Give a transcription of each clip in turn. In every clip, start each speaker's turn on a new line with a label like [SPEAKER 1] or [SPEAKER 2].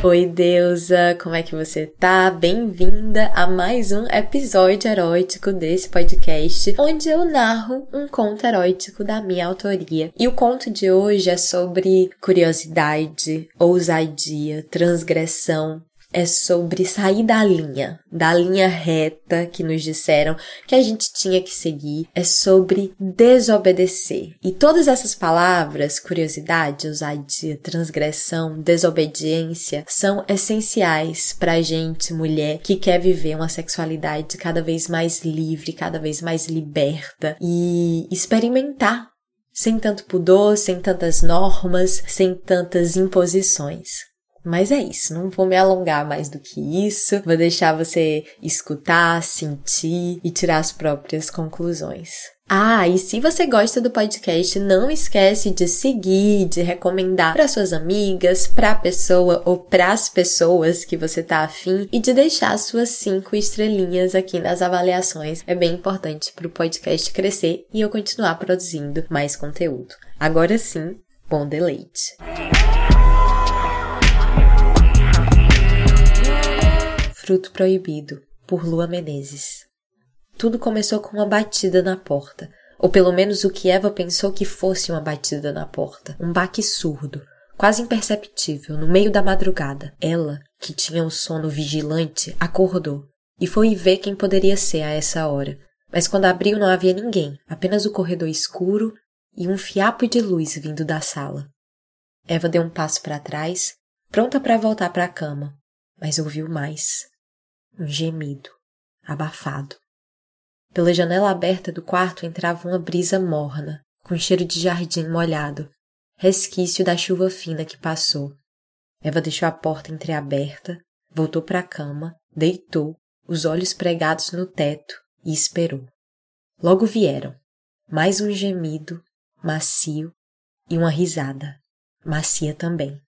[SPEAKER 1] Oi, deusa, como é que você tá? Bem-vinda a mais um episódio erótico desse podcast, onde eu narro um conto erótico da minha autoria. E o conto de hoje é sobre curiosidade, ousadia, transgressão, é sobre sair da linha, da linha reta que nos disseram que a gente tinha que seguir, é sobre desobedecer. E todas essas palavras, curiosidade, ousadia, transgressão, desobediência, são essenciais pra gente, mulher, que quer viver uma sexualidade cada vez mais livre, cada vez mais liberta e experimentar sem tanto pudor, sem tantas normas, sem tantas imposições. Mas é isso, não vou me alongar mais do que isso. Vou deixar você escutar, sentir e tirar as próprias conclusões. Ah, e se você gosta do podcast, não esquece de seguir, de recomendar para suas amigas, para a pessoa ou para as pessoas que você tá afim e de deixar suas cinco estrelinhas aqui nas avaliações. É bem importante para o podcast crescer e eu continuar produzindo mais conteúdo. Agora sim, bom deleite. Fruto Proibido, por Lua Menezes. Tudo começou com uma batida na porta, ou pelo menos o que Eva pensou que fosse uma batida na porta, um baque surdo, quase imperceptível, no meio da madrugada. Ela, que tinha o sono vigilante, acordou e foi ver quem poderia ser a essa hora. Mas quando abriu não havia ninguém, apenas o corredor escuro e um fiapo de luz vindo da sala. Eva deu um passo para trás, pronta para voltar para a cama, mas ouviu mais um gemido, abafado. Pela janela aberta do quarto entrava uma brisa morna, com cheiro de jardim molhado, resquício da chuva fina que passou. Eva deixou a porta entreaberta, voltou para a cama, deitou, os olhos pregados no teto e esperou. Logo vieram mais um gemido, macio, e uma risada, macia também.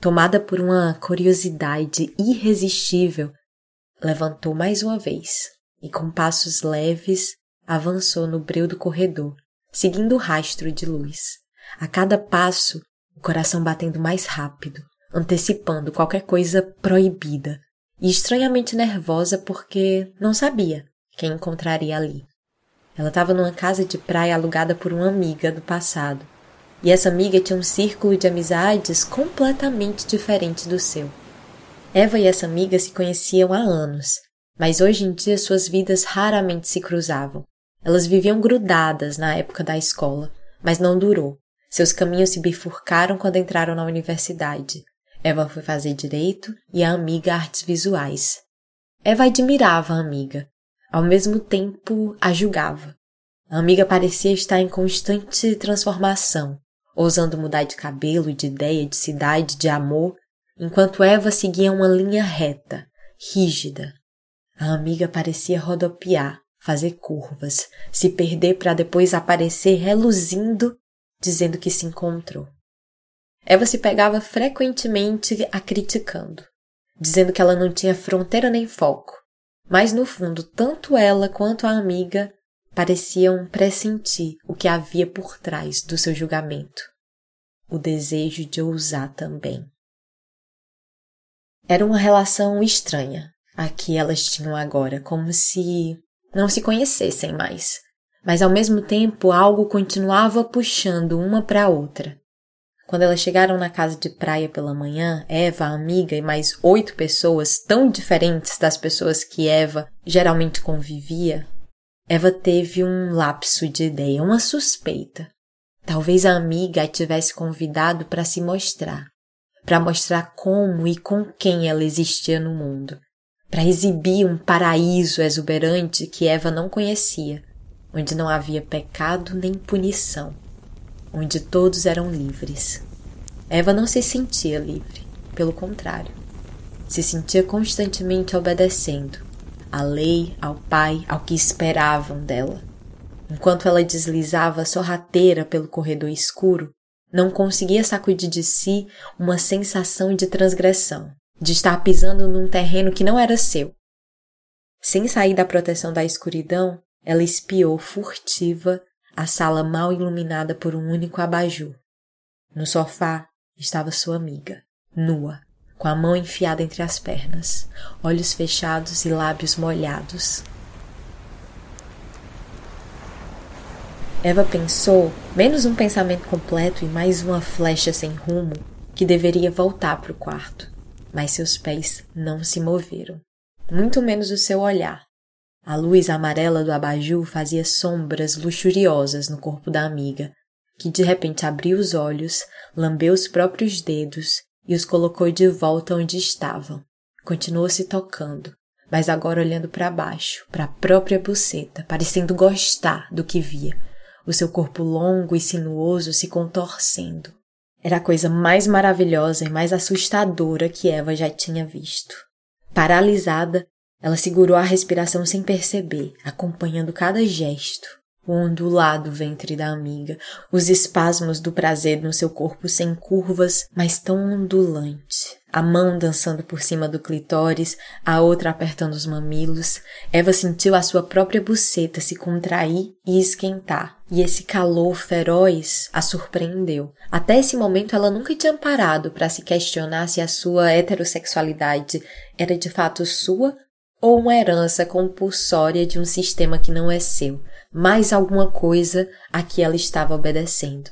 [SPEAKER 1] Tomada por uma curiosidade irresistível, levantou mais uma vez e, com passos leves, avançou no breu do corredor, seguindo o rastro de luz. A cada passo, o coração batendo mais rápido, antecipando qualquer coisa proibida, e estranhamente nervosa porque não sabia quem encontraria ali. Ela estava numa casa de praia alugada por uma amiga do passado, e essa amiga tinha um círculo de amizades completamente diferente do seu. Eva e essa amiga se conheciam há anos, mas hoje em dia suas vidas raramente se cruzavam. Elas viviam grudadas na época da escola, mas não durou. Seus caminhos se bifurcaram quando entraram na universidade. Eva foi fazer direito e a amiga artes visuais. Eva admirava a amiga, ao mesmo tempo a julgava. A amiga parecia estar em constante transformação, ousando mudar de cabelo, de ideia, de cidade, de amor, enquanto Eva seguia uma linha reta, rígida. A amiga parecia rodopiar, fazer curvas, se perder para depois aparecer reluzindo, dizendo que se encontrou. Eva se pegava frequentemente a criticando, dizendo que ela não tinha fronteira nem foco, mas no fundo, tanto ela quanto a amiga pareciam pressentir o que havia por trás do seu julgamento o desejo de ousar também. Era uma relação estranha a que elas tinham agora, como se não se conhecessem mais. Mas ao mesmo tempo algo continuava puxando uma para a outra. Quando elas chegaram na casa de praia pela manhã, Eva, a amiga e mais oito pessoas tão diferentes das pessoas que Eva geralmente convivia, Eva teve um lapso de ideia, uma suspeita. Talvez a amiga a tivesse convidado para se mostrar para mostrar como e com quem ela existia no mundo, para exibir um paraíso exuberante que Eva não conhecia, onde não havia pecado nem punição, onde todos eram livres. Eva não se sentia livre, pelo contrário, se sentia constantemente obedecendo à lei, ao pai, ao que esperavam dela. Enquanto ela deslizava sorrateira pelo corredor escuro, Não conseguia sacudir de si uma sensação de transgressão, de estar pisando num terreno que não era seu. Sem sair da proteção da escuridão, ela espiou furtiva a sala mal iluminada por um único abajur. No sofá estava sua amiga, nua, com a mão enfiada entre as pernas, olhos fechados e lábios molhados. Eva pensou, menos um pensamento completo e mais uma flecha sem rumo, que deveria voltar para o quarto, mas seus pés não se moveram, muito menos o seu olhar. A luz amarela do abajur fazia sombras luxuriosas no corpo da amiga, que de repente abriu os olhos, lambeu os próprios dedos e os colocou de volta onde estavam. Continuou se tocando, mas agora olhando para baixo, para a própria buceta, parecendo gostar do que via, o seu corpo longo e sinuoso se contorcendo. Era a coisa mais maravilhosa e mais assustadora que Eva já tinha visto. Paralisada, ela segurou a respiração sem perceber, acompanhando cada gesto, o ondular do ventre da amiga, os espasmos do prazer no seu corpo sem curvas, mas tão ondulante. A mão dançando por cima do clitóris, a outra apertando os mamilos. Eva sentiu a sua própria buceta se contrair e esquentar, e esse calor feroz a surpreendeu. Até esse momento ela nunca tinha parado para se questionar se a sua heterossexualidade era de fato sua ou uma herança compulsória de um sistema que não é seu, mais alguma coisa a que ela estava obedecendo.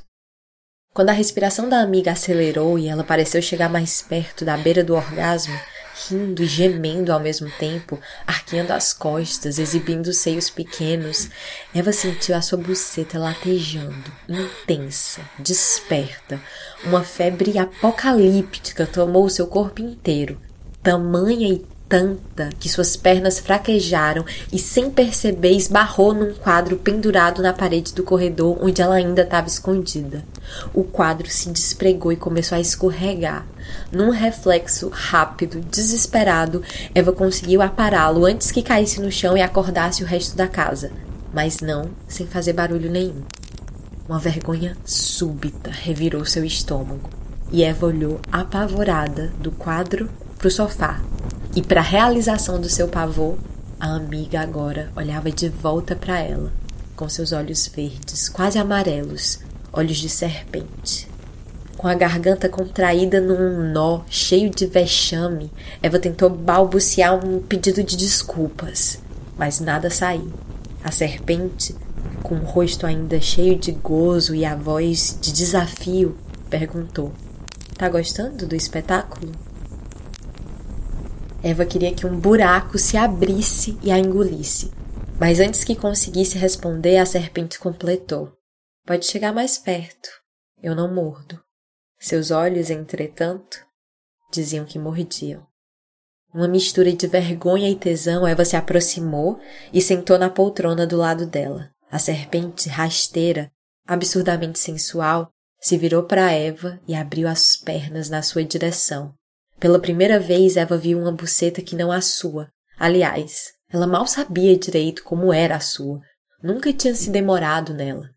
[SPEAKER 1] Quando a respiração da amiga acelerou e ela pareceu chegar mais perto da beira do orgasmo, rindo e gemendo ao mesmo tempo, arqueando as costas, exibindo os seios pequenos, Eva sentiu a sua buceta latejando, intensa, desperta. Uma febre apocalíptica tomou seu corpo inteiro, tamanha e tanta que suas pernas fraquejaram e, sem perceber, esbarrou num quadro pendurado na parede do corredor onde ela ainda estava escondida. O quadro se despregou e começou a escorregar. Num reflexo rápido, desesperado, Eva conseguiu apará-lo antes que caísse no chão e acordasse o resto da casa, mas não sem fazer barulho nenhum. Uma vergonha súbita revirou seu estômago e Eva olhou apavorada do quadro para o sofá e para a realização do seu pavor, a amiga agora olhava de volta para ela, com seus olhos verdes, quase amarelos, olhos de serpente. Com a garganta contraída num nó cheio de vexame, Eva tentou balbuciar um pedido de desculpas, mas nada saiu. A serpente, com o rosto ainda cheio de gozo e a voz de desafio, perguntou: Tá gostando do espetáculo? Eva queria que um buraco se abrisse e a engolisse. Mas antes que conseguisse responder, a serpente completou: Pode chegar mais perto. Eu não mordo. Seus olhos, entretanto, diziam que mordiam. Uma mistura de vergonha e tesão, Eva se aproximou e sentou na poltrona do lado dela. A serpente, rasteira, absurdamente sensual, se virou para Eva e abriu as pernas na sua direção, pela primeira vez, Eva viu uma buceta que não a sua. Aliás, ela mal sabia direito como era a sua. Nunca tinha se demorado nela.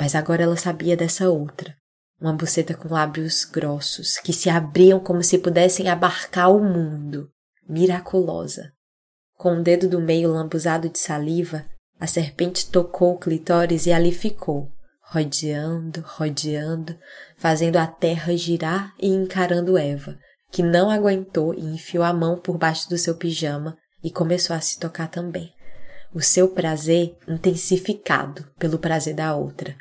[SPEAKER 1] Mas agora ela sabia dessa outra. Uma buceta com lábios grossos, que se abriam como se pudessem abarcar o mundo. Miraculosa. Com o dedo do meio lambuzado de saliva, a serpente tocou o clitóris e ali ficou, rodeando, rodeando, fazendo a terra girar e encarando Eva, que não aguentou e enfiou a mão por baixo do seu pijama e começou a se tocar também. O seu prazer intensificado pelo prazer da outra.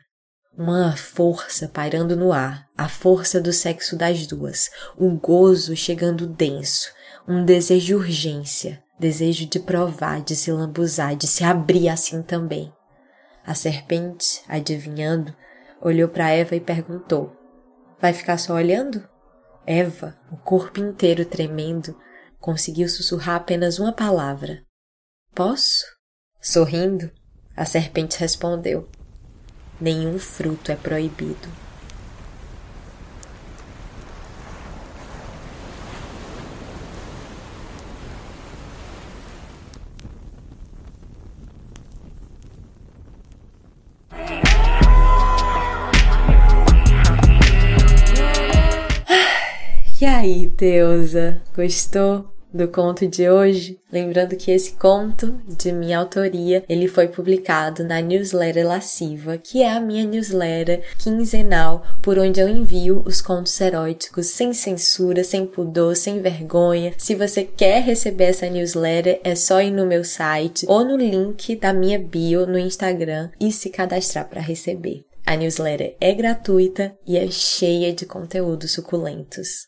[SPEAKER 1] Uma força pairando no ar, a força do sexo das duas, o gozo chegando denso, um desejo de urgência, desejo de provar, de se lambuzar, de se abrir assim também. A serpente, adivinhando, olhou para Eva e perguntou: Vai ficar só olhando? Eva, o corpo inteiro tremendo, conseguiu sussurrar apenas uma palavra. Posso? Sorrindo, a serpente respondeu: Nenhum fruto é proibido. Aí, Deusa, gostou? do conto de hoje, lembrando que esse conto de minha autoria, ele foi publicado na newsletter Lasciva, que é a minha newsletter quinzenal, por onde eu envio os contos eróticos sem censura, sem pudor, sem vergonha. Se você quer receber essa newsletter, é só ir no meu site ou no link da minha bio no Instagram e se cadastrar para receber. A newsletter é gratuita e é cheia de conteúdos suculentos.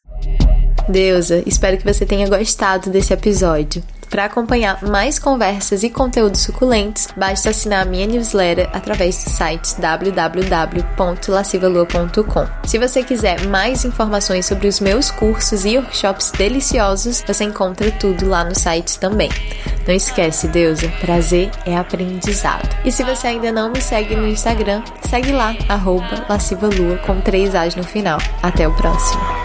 [SPEAKER 1] Deusa, espero que você tenha gostado desse episódio. Para acompanhar mais conversas e conteúdos suculentos, basta assinar a minha newsletter através do site www.lascivalua.com. Se você quiser mais informações sobre os meus cursos e workshops deliciosos, você encontra tudo lá no site também. Não esquece, Deusa, prazer é aprendizado. E se você ainda não me segue no Instagram, segue lá, arroba lascivalua com três As no final. Até o próximo.